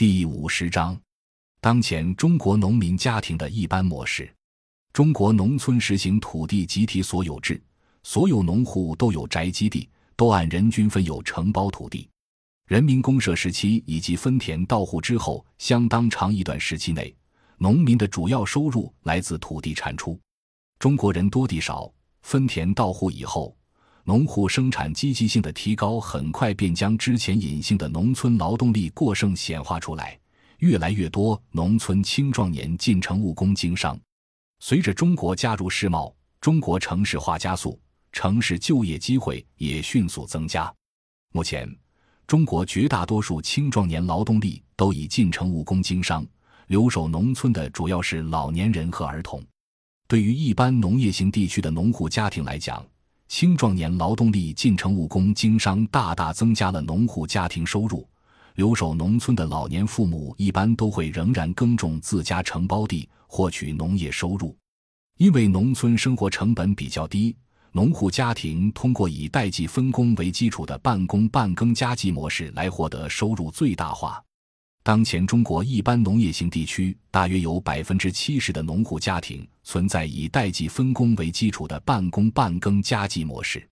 第五十章，当前中国农民家庭的一般模式。中国农村实行土地集体所有制，所有农户都有宅基地，都按人均分有承包土地。人民公社时期以及分田到户之后相当长一段时期内，农民的主要收入来自土地产出。中国人多地少，分田到户以后。农户生产积极性的提高，很快便将之前隐性的农村劳动力过剩显化出来。越来越多农村青壮年进城务工经商。随着中国加入世贸，中国城市化加速，城市就业机会也迅速增加。目前，中国绝大多数青壮年劳动力都已进城务工经商，留守农村的主要是老年人和儿童。对于一般农业型地区的农户家庭来讲，青壮年劳动力进城务工经商，大大增加了农户家庭收入。留守农村的老年父母一般都会仍然耕种自家承包地，获取农业收入。因为农村生活成本比较低，农户家庭通过以代际分工为基础的半工半耕家计模式来获得收入最大化。当前中国一般农业型地区，大约有百分之七十的农户家庭存在以代际分工为基础的半工半耕家计模式。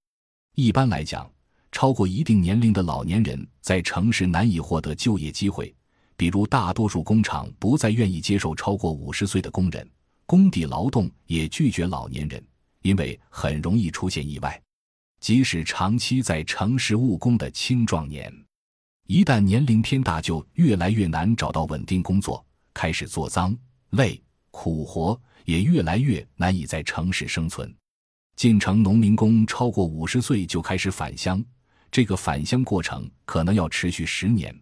一般来讲，超过一定年龄的老年人在城市难以获得就业机会，比如大多数工厂不再愿意接受超过五十岁的工人，工地劳动也拒绝老年人，因为很容易出现意外。即使长期在城市务工的青壮年。一旦年龄偏大，就越来越难找到稳定工作，开始做脏累苦活，也越来越难以在城市生存。进城农民工超过五十岁就开始返乡，这个返乡过程可能要持续十年，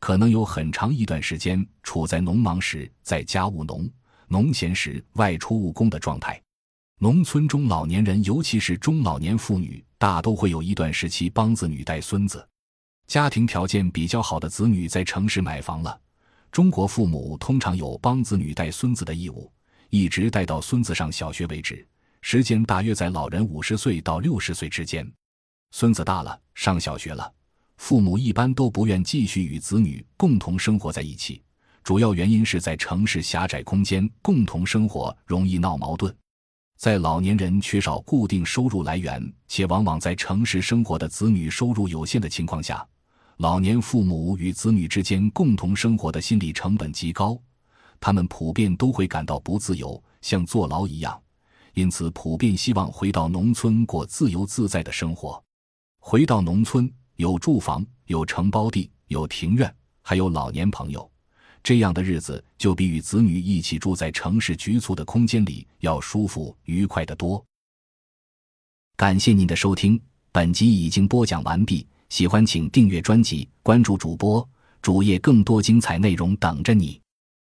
可能有很长一段时间处在农忙时在家务农，农闲时外出务工的状态。农村中老年人，尤其是中老年妇女，大都会有一段时期帮子女带孙子。家庭条件比较好的子女在城市买房了，中国父母通常有帮子女带孙子的义务，一直带到孙子上小学为止，时间大约在老人五十岁到六十岁之间。孙子大了，上小学了，父母一般都不愿继续与子女共同生活在一起，主要原因是在城市狭窄空间共同生活容易闹矛盾。在老年人缺少固定收入来源，且往往在城市生活的子女收入有限的情况下。老年父母与子女之间共同生活的心理成本极高，他们普遍都会感到不自由，像坐牢一样，因此普遍希望回到农村过自由自在的生活。回到农村，有住房，有承包地，有庭院，还有老年朋友，这样的日子就比与子女一起住在城市局促的空间里要舒服愉快得多。感谢您的收听，本集已经播讲完毕。喜欢请订阅专辑，关注主播主页，更多精彩内容等着你。